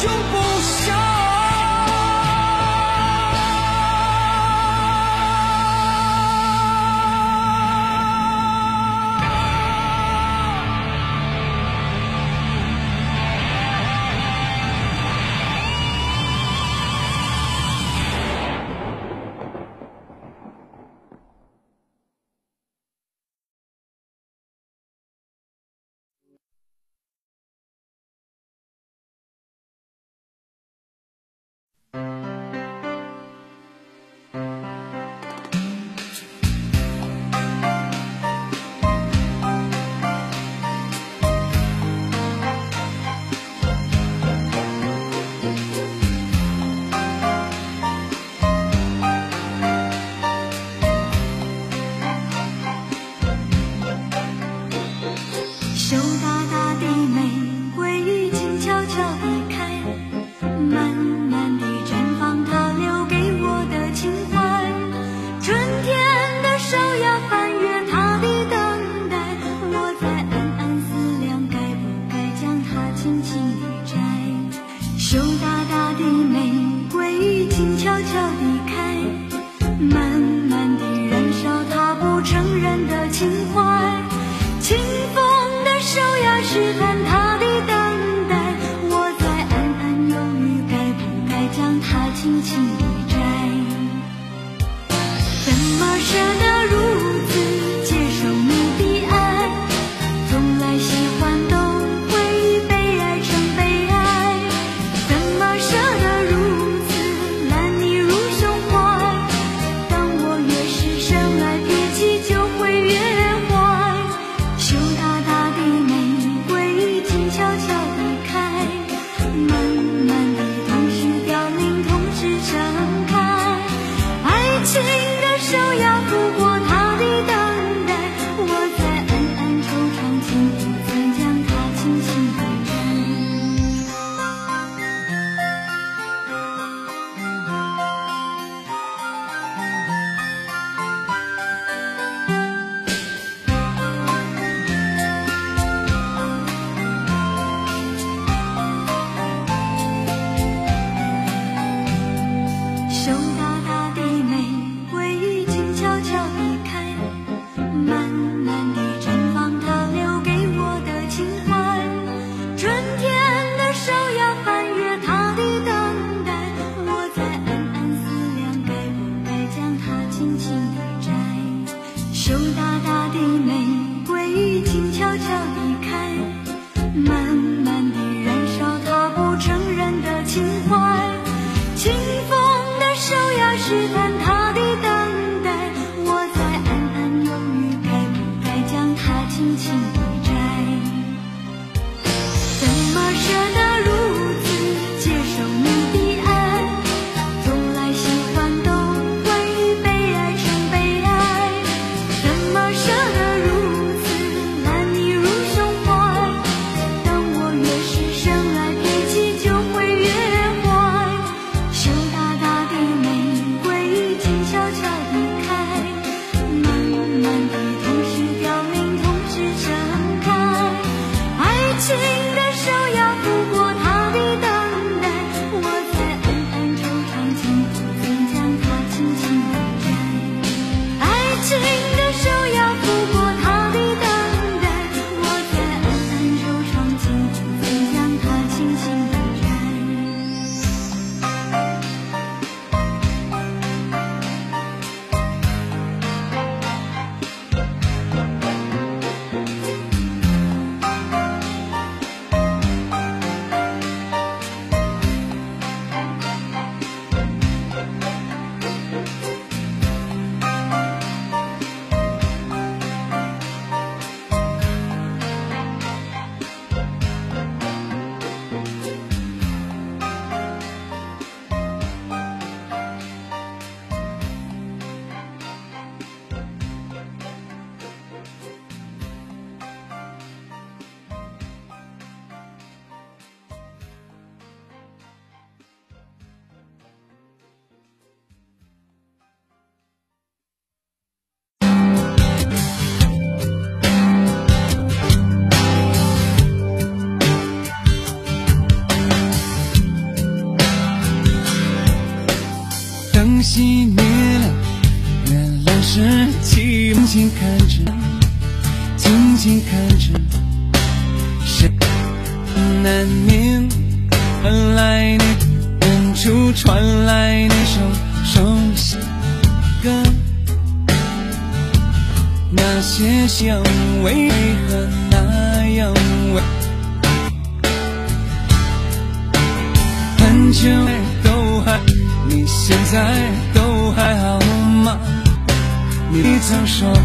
就不灭了，原来是。静静看着，静静看着，谁难免。传来那远处传来那首熟悉歌，那些香味为何那样味？很久。你现在都还好吗？你曾说过